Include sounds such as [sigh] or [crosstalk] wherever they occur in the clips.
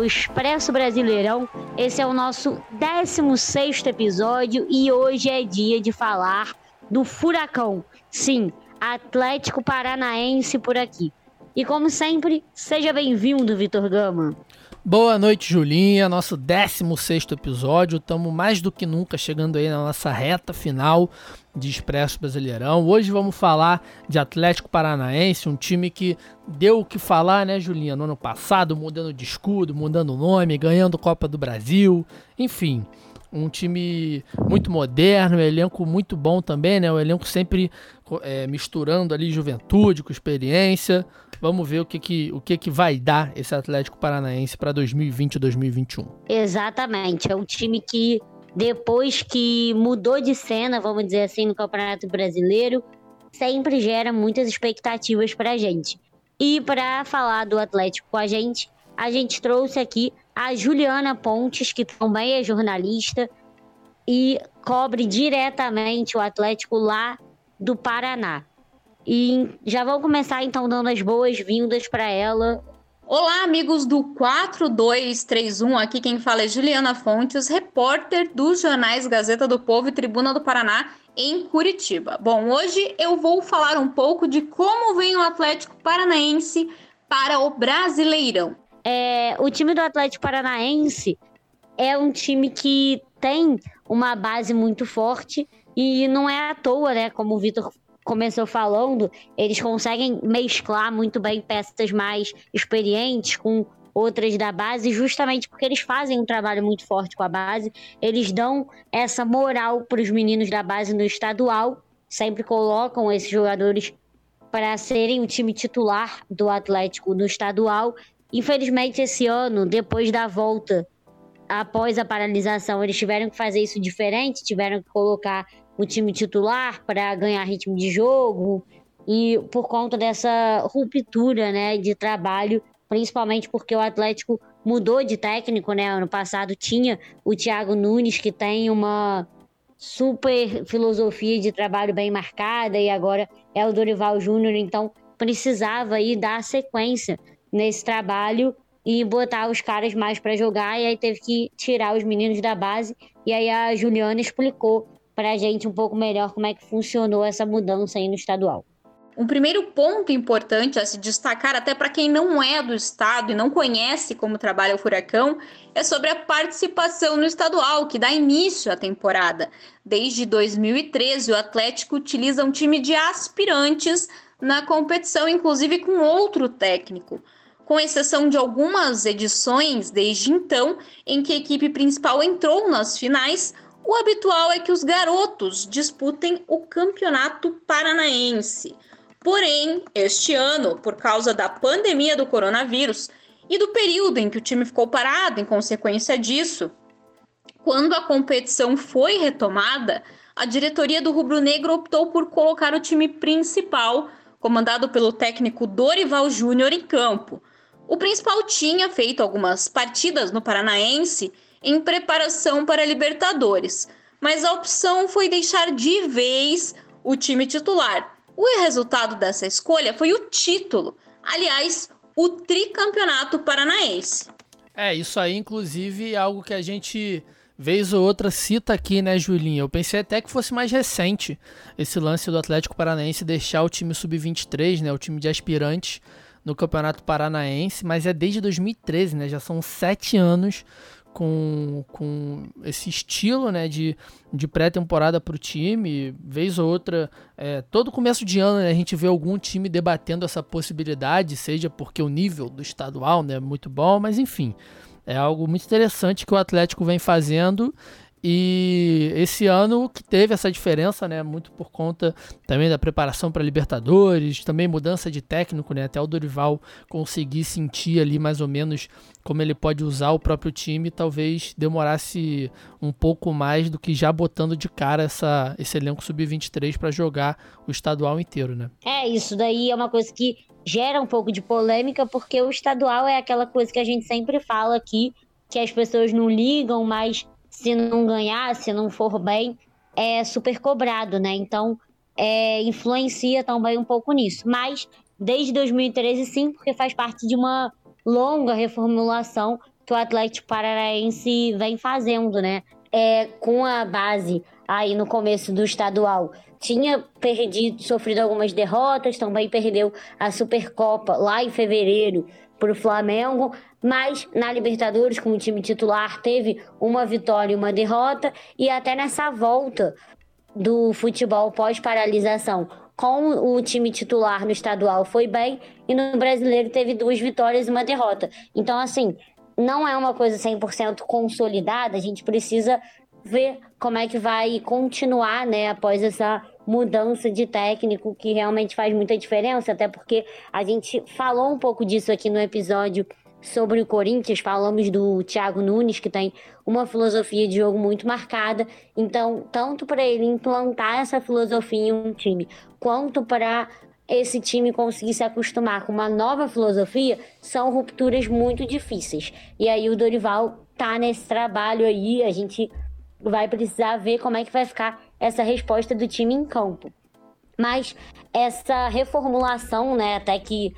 ao Expresso Brasileirão. Esse é o nosso 16 episódio e hoje é dia de falar do Furacão. Sim, Atlético Paranaense por aqui. E como sempre, seja bem-vindo, Vitor Gama. Boa noite, Julinha. Nosso 16 episódio. Estamos mais do que nunca chegando aí na nossa reta final de Expresso Brasileirão. Hoje vamos falar de Atlético Paranaense, um time que deu o que falar, né, Julinha, no ano passado, mudando de escudo, mudando o nome, ganhando Copa do Brasil, enfim. Um time muito moderno, um elenco muito bom também, né? O elenco sempre é, misturando ali juventude com experiência. Vamos ver o que, que, o que, que vai dar esse Atlético Paranaense para 2020 e 2021. Exatamente. É um time que, depois que mudou de cena, vamos dizer assim, no Campeonato Brasileiro, sempre gera muitas expectativas para a gente. E para falar do Atlético com a gente, a gente trouxe aqui a Juliana Pontes, que também é jornalista e cobre diretamente o Atlético lá do Paraná. E já vou começar então dando as boas-vindas para ela. Olá, amigos do 4231. Aqui quem fala é Juliana Fontes, repórter dos jornais Gazeta do Povo e Tribuna do Paraná em Curitiba. Bom, hoje eu vou falar um pouco de como vem o Atlético Paranaense para o Brasileirão. É, o time do Atlético Paranaense é um time que tem uma base muito forte e não é à toa, né? Como o Vitor começou falando, eles conseguem mesclar muito bem peças mais experientes com outras da base, justamente porque eles fazem um trabalho muito forte com a base, eles dão essa moral para os meninos da base no estadual, sempre colocam esses jogadores para serem o time titular do Atlético no estadual. Infelizmente, esse ano, depois da volta, após a paralisação, eles tiveram que fazer isso diferente, tiveram que colocar o time titular para ganhar ritmo de jogo e por conta dessa ruptura, né, de trabalho, principalmente porque o Atlético mudou de técnico, né? Ano passado tinha o Thiago Nunes que tem uma super filosofia de trabalho bem marcada e agora é o Dorival Júnior, então precisava aí dar sequência nesse trabalho e botar os caras mais para jogar e aí teve que tirar os meninos da base e aí a Juliana explicou para a gente um pouco melhor como é que funcionou essa mudança aí no estadual. Um primeiro ponto importante a se destacar, até para quem não é do estado e não conhece como trabalha o Furacão, é sobre a participação no estadual, que dá início à temporada. Desde 2013, o Atlético utiliza um time de aspirantes na competição, inclusive com outro técnico. Com exceção de algumas edições desde então, em que a equipe principal entrou nas finais, o habitual é que os garotos disputem o Campeonato Paranaense. Porém, este ano, por causa da pandemia do coronavírus e do período em que o time ficou parado em consequência disso, quando a competição foi retomada, a diretoria do Rubro Negro optou por colocar o time principal, comandado pelo técnico Dorival Júnior, em campo. O principal tinha feito algumas partidas no Paranaense em preparação para a Libertadores, mas a opção foi deixar de vez o time titular. O resultado dessa escolha foi o título, aliás, o tricampeonato paranaense. É, isso aí, inclusive, é algo que a gente vez ou outra cita aqui, né, Julinha? Eu pensei até que fosse mais recente esse lance do Atlético Paranaense deixar o time sub-23, né, o time de aspirantes no Campeonato Paranaense, mas é desde 2013, né? Já são sete anos com, com esse estilo né, de, de pré-temporada para o time. Vez ou outra, é, todo começo de ano né, a gente vê algum time debatendo essa possibilidade, seja porque o nível do estadual né, é muito bom, mas enfim. É algo muito interessante que o Atlético vem fazendo e esse ano que teve essa diferença, né, muito por conta também da preparação para Libertadores, também mudança de técnico, né, até o Dorival conseguir sentir ali mais ou menos como ele pode usar o próprio time, talvez demorasse um pouco mais do que já botando de cara essa, esse elenco sub-23 para jogar o estadual inteiro, né? É, isso daí é uma coisa que gera um pouco de polêmica, porque o estadual é aquela coisa que a gente sempre fala aqui, que as pessoas não ligam, mas se não ganhar, se não for bem, é super cobrado, né? Então, é, influencia também um pouco nisso. Mas desde 2013, sim, porque faz parte de uma longa reformulação que o Atlético Paranaense vem fazendo, né? É, com a base aí no começo do estadual. Tinha perdido, sofrido algumas derrotas, também perdeu a Supercopa lá em fevereiro para o Flamengo, mas na Libertadores, com o time titular, teve uma vitória e uma derrota, e até nessa volta do futebol pós-paralisação com o time titular no estadual foi bem e no brasileiro teve duas vitórias e uma derrota. Então, assim, não é uma coisa 100% consolidada, a gente precisa ver como é que vai continuar, né, após essa mudança de técnico que realmente faz muita diferença, até porque a gente falou um pouco disso aqui no episódio sobre o Corinthians, falamos do Thiago Nunes, que tem uma filosofia de jogo muito marcada. Então, tanto para ele implantar essa filosofia em um time, quanto para esse time conseguir se acostumar com uma nova filosofia, são rupturas muito difíceis. E aí o Dorival tá nesse trabalho aí, a gente vai precisar ver como é que vai ficar essa resposta do time em campo. Mas essa reformulação, né, até que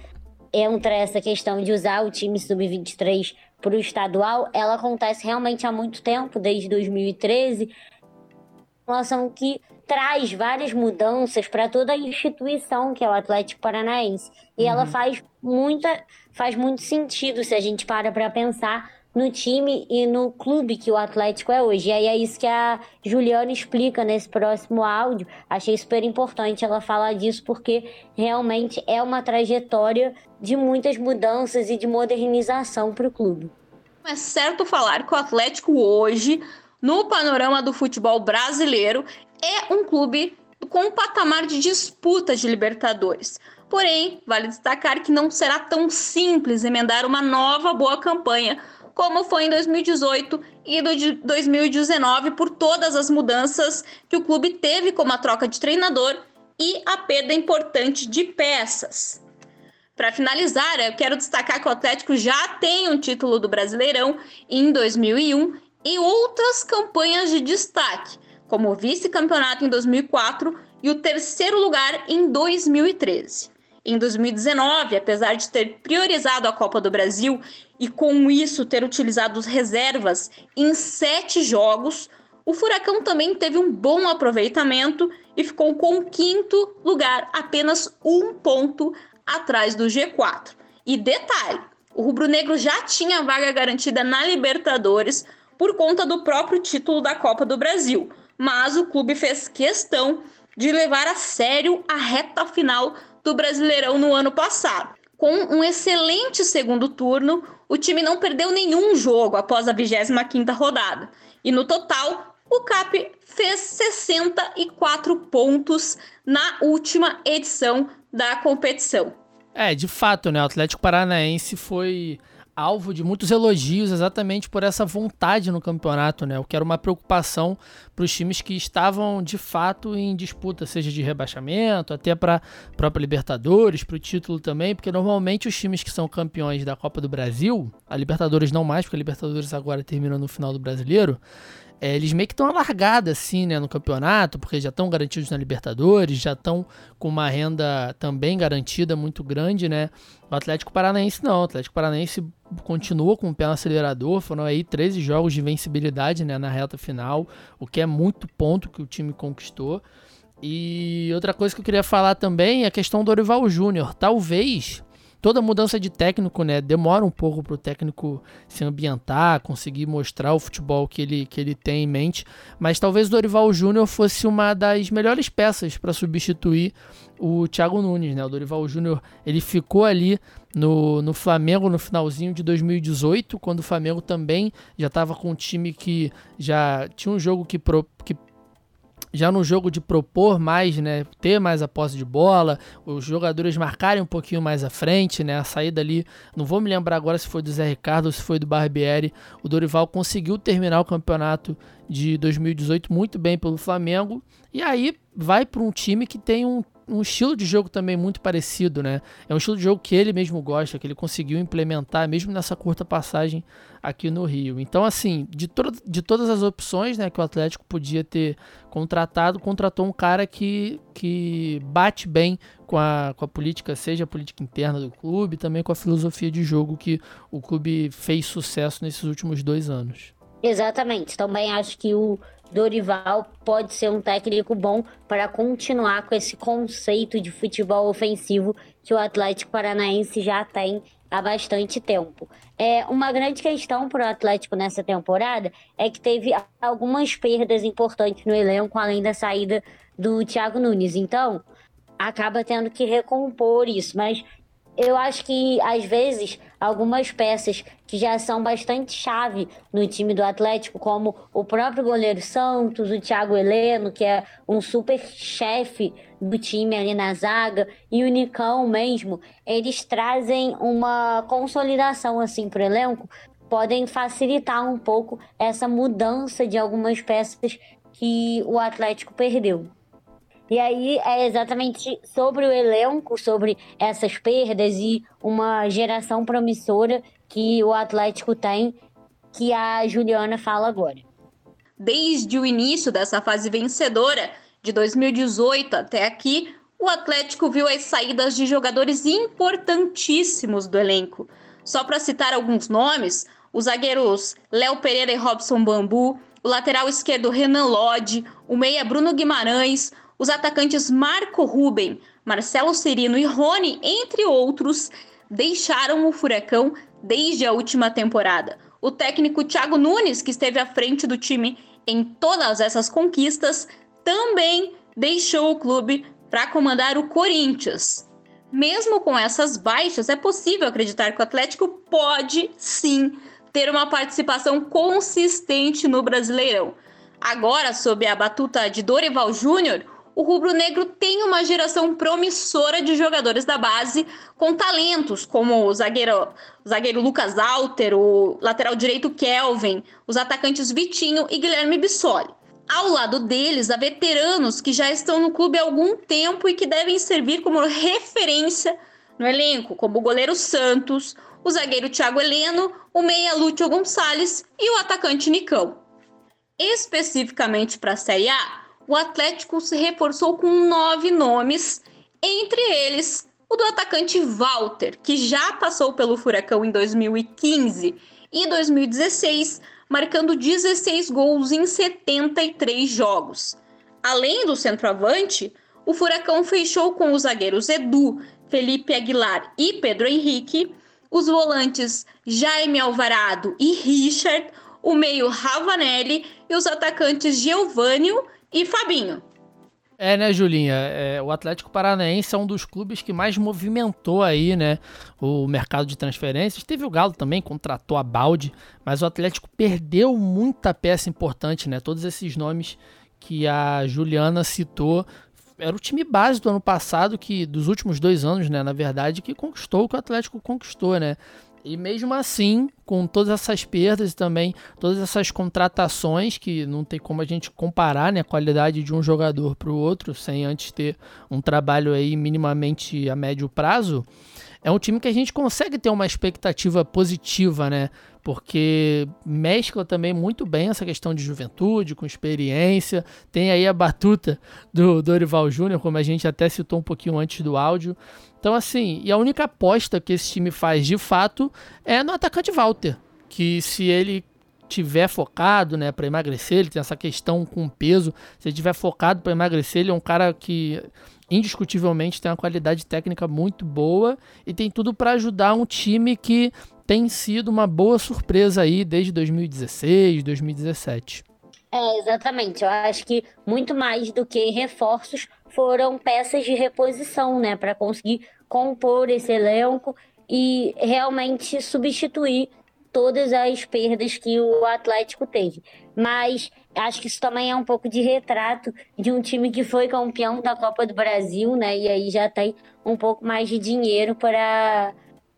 entra essa questão de usar o time sub-23 para o estadual, ela acontece realmente há muito tempo, desde 2013. Relação que traz várias mudanças para toda a instituição que é o Atlético Paranaense. E uhum. ela faz muita faz muito sentido se a gente para para pensar no time e no clube que o Atlético é hoje. E aí é isso que a Juliana explica nesse próximo áudio. Achei super importante ela falar disso, porque realmente é uma trajetória de muitas mudanças e de modernização para o clube. É certo falar que o Atlético hoje, no panorama do futebol brasileiro, é um clube com um patamar de disputa de Libertadores. Porém, vale destacar que não será tão simples emendar uma nova boa campanha como foi em 2018 e 2019, por todas as mudanças que o clube teve, como a troca de treinador e a perda importante de peças. Para finalizar, eu quero destacar que o Atlético já tem um título do Brasileirão em 2001 e outras campanhas de destaque, como o vice-campeonato em 2004 e o terceiro lugar em 2013. Em 2019, apesar de ter priorizado a Copa do Brasil e com isso ter utilizado as reservas em sete jogos, o Furacão também teve um bom aproveitamento e ficou com o quinto lugar, apenas um ponto atrás do G4. E detalhe: o rubro-negro já tinha vaga garantida na Libertadores por conta do próprio título da Copa do Brasil, mas o clube fez questão de levar a sério a reta final do Brasileirão no ano passado. Com um excelente segundo turno, o time não perdeu nenhum jogo após a 25ª rodada. E no total, o CAP fez 64 pontos na última edição da competição. É, de fato, né? O Atlético Paranaense foi alvo de muitos elogios exatamente por essa vontade no campeonato, né? O que era uma preocupação para os times que estavam de fato em disputa, seja de rebaixamento, até para própria Libertadores, para o título também, porque normalmente os times que são campeões da Copa do Brasil, a Libertadores não mais, porque a Libertadores agora termina no final do Brasileiro, é, eles meio que estão alargados assim, né, no campeonato, porque já estão garantidos na Libertadores, já estão com uma renda também garantida muito grande, né? O Atlético Paranaense não, o Atlético Paranaense continua com o pé no acelerador, foram aí 13 jogos de vencibilidade, né, na reta final, o que é muito ponto que o time conquistou. E outra coisa que eu queria falar também é a questão do Orival Júnior. Talvez toda mudança de técnico, né, demora um pouco para o técnico se ambientar, conseguir mostrar o futebol que ele, que ele tem em mente, mas talvez o Dorival Júnior fosse uma das melhores peças para substituir o Thiago Nunes, né? O Dorival Júnior, ele ficou ali no, no Flamengo no finalzinho de 2018, quando o Flamengo também já estava com um time que já tinha um jogo que, pro, que já no jogo de propor mais, né, ter mais a posse de bola, os jogadores marcarem um pouquinho mais à frente, né, a saída ali, não vou me lembrar agora se foi do Zé Ricardo ou se foi do Barbieri, o Dorival conseguiu terminar o campeonato de 2018 muito bem pelo Flamengo, e aí vai para um time que tem um, um estilo de jogo também muito parecido, né? É um estilo de jogo que ele mesmo gosta, que ele conseguiu implementar mesmo nessa curta passagem aqui no Rio. Então, assim, de, to de todas as opções né, que o Atlético podia ter contratado, contratou um cara que, que bate bem com a, com a política, seja a política interna do clube, também com a filosofia de jogo que o clube fez sucesso nesses últimos dois anos. Exatamente. Também acho que o Dorival pode ser um técnico bom para continuar com esse conceito de futebol ofensivo que o Atlético Paranaense já tem há bastante tempo. É uma grande questão para o Atlético nessa temporada é que teve algumas perdas importantes no elenco, além da saída do Thiago Nunes. Então, acaba tendo que recompor isso. Mas eu acho que às vezes algumas peças que já são bastante chave no time do Atlético, como o próprio goleiro Santos, o Thiago Heleno, que é um super chefe do time ali na zaga, e o Nicão mesmo, eles trazem uma consolidação assim para o elenco, podem facilitar um pouco essa mudança de algumas peças que o Atlético perdeu. E aí é exatamente sobre o elenco, sobre essas perdas e uma geração promissora que o Atlético tem, que a Juliana fala agora. Desde o início dessa fase vencedora, de 2018 até aqui, o Atlético viu as saídas de jogadores importantíssimos do elenco. Só para citar alguns nomes, os zagueiros Léo Pereira e Robson Bambu, o lateral esquerdo Renan Lodge, o meia Bruno Guimarães, os atacantes Marco Ruben, Marcelo Serino e Rony, entre outros, deixaram o Furacão desde a última temporada. O técnico Thiago Nunes, que esteve à frente do time em todas essas conquistas, também deixou o clube para comandar o Corinthians. Mesmo com essas baixas, é possível acreditar que o Atlético pode sim ter uma participação consistente no Brasileirão. Agora, sob a batuta de Dorival Júnior, o rubro-negro tem uma geração promissora de jogadores da base com talentos, como o zagueiro, o zagueiro Lucas Alter, o lateral direito Kelvin, os atacantes Vitinho e Guilherme Bissoli. Ao lado deles, há veteranos que já estão no clube há algum tempo e que devem servir como referência no elenco, como o goleiro Santos, o zagueiro Thiago Heleno, o meia Lúcio Gonçalves e o atacante Nicão. Especificamente para a Série A, o Atlético se reforçou com nove nomes, entre eles o do atacante Walter, que já passou pelo Furacão em 2015 e 2016, marcando 16 gols em 73 jogos. Além do centroavante, o Furacão fechou com os zagueiros Edu, Felipe Aguilar e Pedro Henrique, os volantes Jaime Alvarado e Richard, o meio Ravanelli e os atacantes Geovânio e Fabinho. É, né, Julinha? É, o Atlético Paranaense é um dos clubes que mais movimentou aí, né, o mercado de transferências. Teve o Galo também, contratou a Balde, mas o Atlético perdeu muita peça importante, né? Todos esses nomes que a Juliana citou era o time base do ano passado, que dos últimos dois anos, né, na verdade, que conquistou o que o Atlético conquistou, né? E mesmo assim, com todas essas perdas e também todas essas contratações, que não tem como a gente comparar né, a qualidade de um jogador para o outro, sem antes ter um trabalho aí minimamente a médio prazo, é um time que a gente consegue ter uma expectativa positiva, né? Porque mescla também muito bem essa questão de juventude, com experiência. Tem aí a batuta do Dorival Júnior, como a gente até citou um pouquinho antes do áudio. Então, assim, e a única aposta que esse time faz de fato é no atacante Walter. Que se ele tiver focado, né, para emagrecer, ele tem essa questão com peso. Se ele tiver focado para emagrecer, ele é um cara que indiscutivelmente tem uma qualidade técnica muito boa e tem tudo para ajudar um time que tem sido uma boa surpresa aí desde 2016, 2017. É, exatamente. Eu acho que muito mais do que reforços, foram peças de reposição, né, para conseguir compor esse elenco e realmente substituir todas as perdas que o Atlético teve. Mas acho que isso também é um pouco de retrato de um time que foi campeão da Copa do Brasil, né? E aí já tem um pouco mais de dinheiro para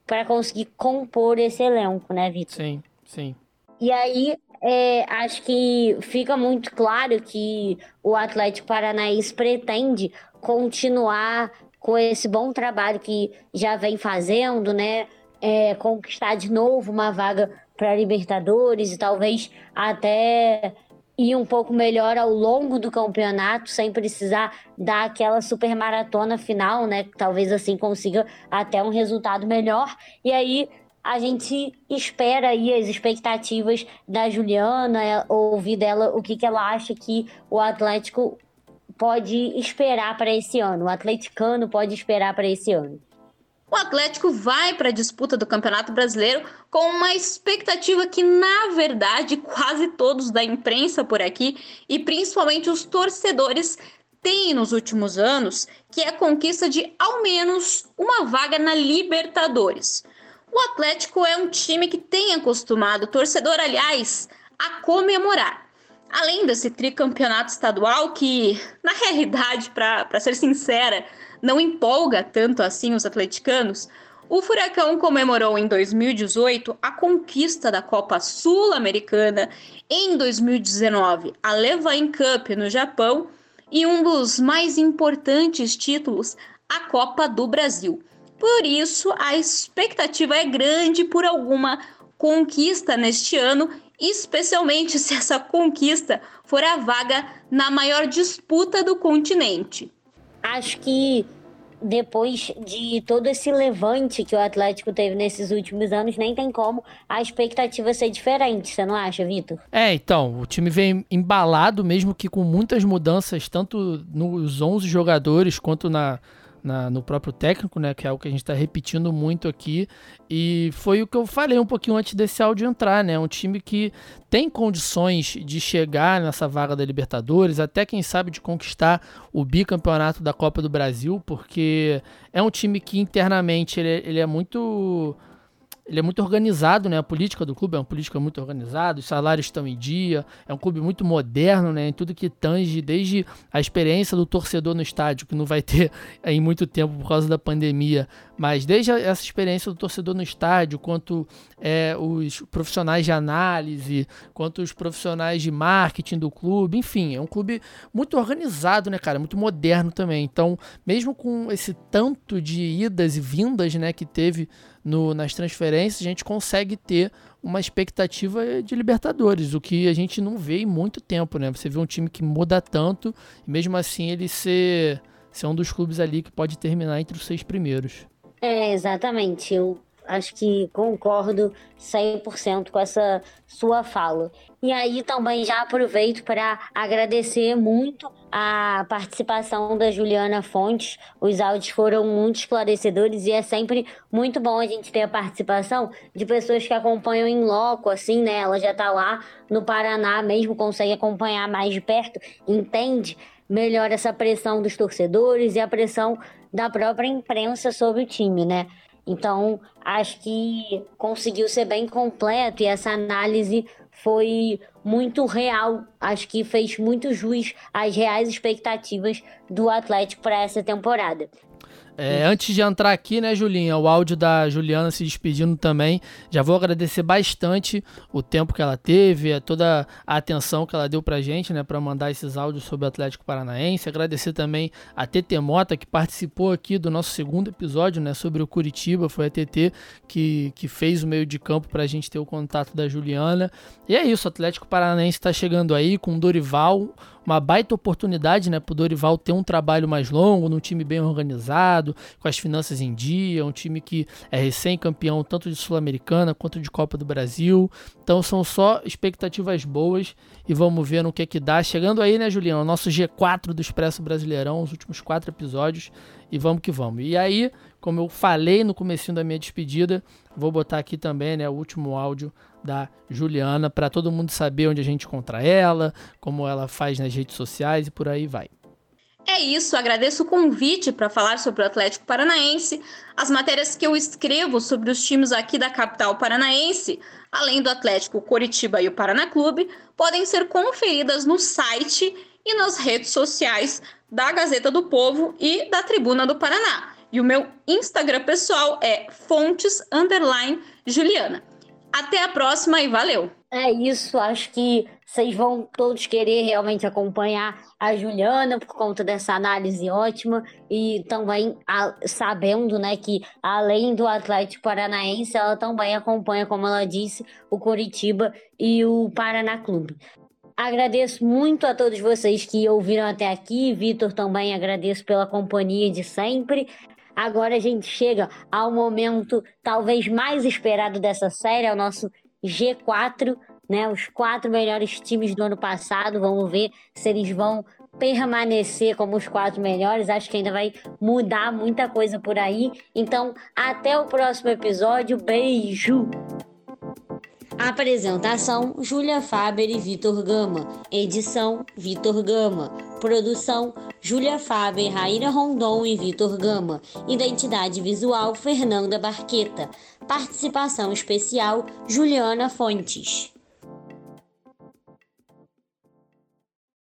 para conseguir compor esse elenco, né, Vitor? Sim, sim. E aí é, acho que fica muito claro que o Atlético Paranaense pretende continuar com esse bom trabalho que já vem fazendo, né? É, conquistar de novo uma vaga para Libertadores e talvez até ir um pouco melhor ao longo do campeonato, sem precisar dar aquela super maratona final, né? Talvez assim consiga até um resultado melhor. E aí a gente espera aí as expectativas da Juliana, é, ouvir dela o que, que ela acha que o Atlético pode esperar para esse ano, o atleticano pode esperar para esse ano. O Atlético vai para a disputa do Campeonato Brasileiro com uma expectativa que, na verdade, quase todos da imprensa por aqui e principalmente os torcedores têm nos últimos anos, que é a conquista de ao menos uma vaga na Libertadores. O Atlético é um time que tem acostumado o torcedor, aliás, a comemorar. Além desse tricampeonato estadual, que, na realidade, para ser sincera, não empolga tanto assim os atleticanos, o Furacão comemorou em 2018 a conquista da Copa Sul-Americana, em 2019 a Levain Cup no Japão e um dos mais importantes títulos, a Copa do Brasil. Por isso, a expectativa é grande por alguma conquista neste ano, especialmente [laughs] se essa conquista for a vaga na maior disputa do continente. Acho que depois de todo esse levante que o Atlético teve nesses últimos anos, nem tem como a expectativa ser diferente, você não acha, Vitor? É, então, o time vem embalado, mesmo que com muitas mudanças, tanto nos 11 jogadores quanto na na, no próprio técnico, né? Que é algo que a gente está repetindo muito aqui. E foi o que eu falei um pouquinho antes desse áudio entrar, né? Um time que tem condições de chegar nessa vaga da Libertadores, até quem sabe de conquistar o bicampeonato da Copa do Brasil, porque é um time que internamente ele, é, ele é muito ele é muito organizado, né? A política do clube é uma política muito organizada, os salários estão em dia, é um clube muito moderno, né? Em tudo que tange, desde a experiência do torcedor no estádio, que não vai ter [laughs] em muito tempo por causa da pandemia, mas desde essa experiência do torcedor no estádio, quanto é, os profissionais de análise, quanto os profissionais de marketing do clube, enfim, é um clube muito organizado, né, cara? Muito moderno também. Então, mesmo com esse tanto de idas e vindas, né, que teve no, nas transferências, a gente consegue ter uma expectativa de Libertadores, o que a gente não vê em muito tempo, né? Você vê um time que muda tanto, e mesmo assim ele ser, ser um dos clubes ali que pode terminar entre os seis primeiros. É, exatamente. Eu acho que concordo 100% com essa sua fala. E aí também já aproveito para agradecer muito a participação da Juliana Fontes. Os áudios foram muito esclarecedores e é sempre muito bom a gente ter a participação de pessoas que acompanham em loco, assim, né? Ela já está lá no Paraná mesmo, consegue acompanhar mais de perto, entende melhor essa pressão dos torcedores e a pressão da própria imprensa sobre o time, né? Então, acho que conseguiu ser bem completo e essa análise foi muito real. Acho que fez muito jus às reais expectativas do Atlético para essa temporada. É, antes de entrar aqui, né, Julinha, o áudio da Juliana se despedindo também. Já vou agradecer bastante o tempo que ela teve, toda a atenção que ela deu pra gente, né, para mandar esses áudios sobre o Atlético Paranaense. Agradecer também a TT Mota, que participou aqui do nosso segundo episódio, né, sobre o Curitiba. Foi a TT que, que fez o meio de campo pra gente ter o contato da Juliana. E é isso, o Atlético Paranaense está chegando aí com Dorival, uma baita oportunidade né, para o Dorival ter um trabalho mais longo, num time bem organizado, com as finanças em dia, um time que é recém-campeão tanto de Sul-Americana quanto de Copa do Brasil. Então são só expectativas boas e vamos ver no que é que dá. Chegando aí, né, Juliano, o nosso G4 do Expresso Brasileirão, os últimos quatro episódios, e vamos que vamos. E aí, como eu falei no comecinho da minha despedida, vou botar aqui também, né, o último áudio da Juliana para todo mundo saber onde a gente encontra ela, como ela faz nas redes sociais e por aí vai. É isso, agradeço o convite para falar sobre o Atlético Paranaense, as matérias que eu escrevo sobre os times aqui da capital paranaense, além do Atlético Coritiba e o Paraná Clube, podem ser conferidas no site e nas redes sociais da Gazeta do Povo e da Tribuna do Paraná. E o meu Instagram pessoal é fontes Juliana. Até a próxima e valeu! É isso, acho que vocês vão todos querer realmente acompanhar a Juliana por conta dessa análise ótima e também a, sabendo, né, que além do Atlético Paranaense, ela também acompanha, como ela disse, o Coritiba e o Paraná Clube. Agradeço muito a todos vocês que ouviram até aqui. Vitor também agradeço pela companhia de sempre. Agora a gente chega ao momento talvez mais esperado dessa série, ao nosso G4, né? Os quatro melhores times do ano passado. Vamos ver se eles vão permanecer como os quatro melhores. Acho que ainda vai mudar muita coisa por aí. Então, até o próximo episódio. Beijo! Apresentação: Júlia Faber e Vitor Gama. Edição: Vitor Gama. Produção: Júlia Faber, Raíra Rondon e Vitor Gama. Identidade visual: Fernanda Barqueta. Participação especial: Juliana Fontes.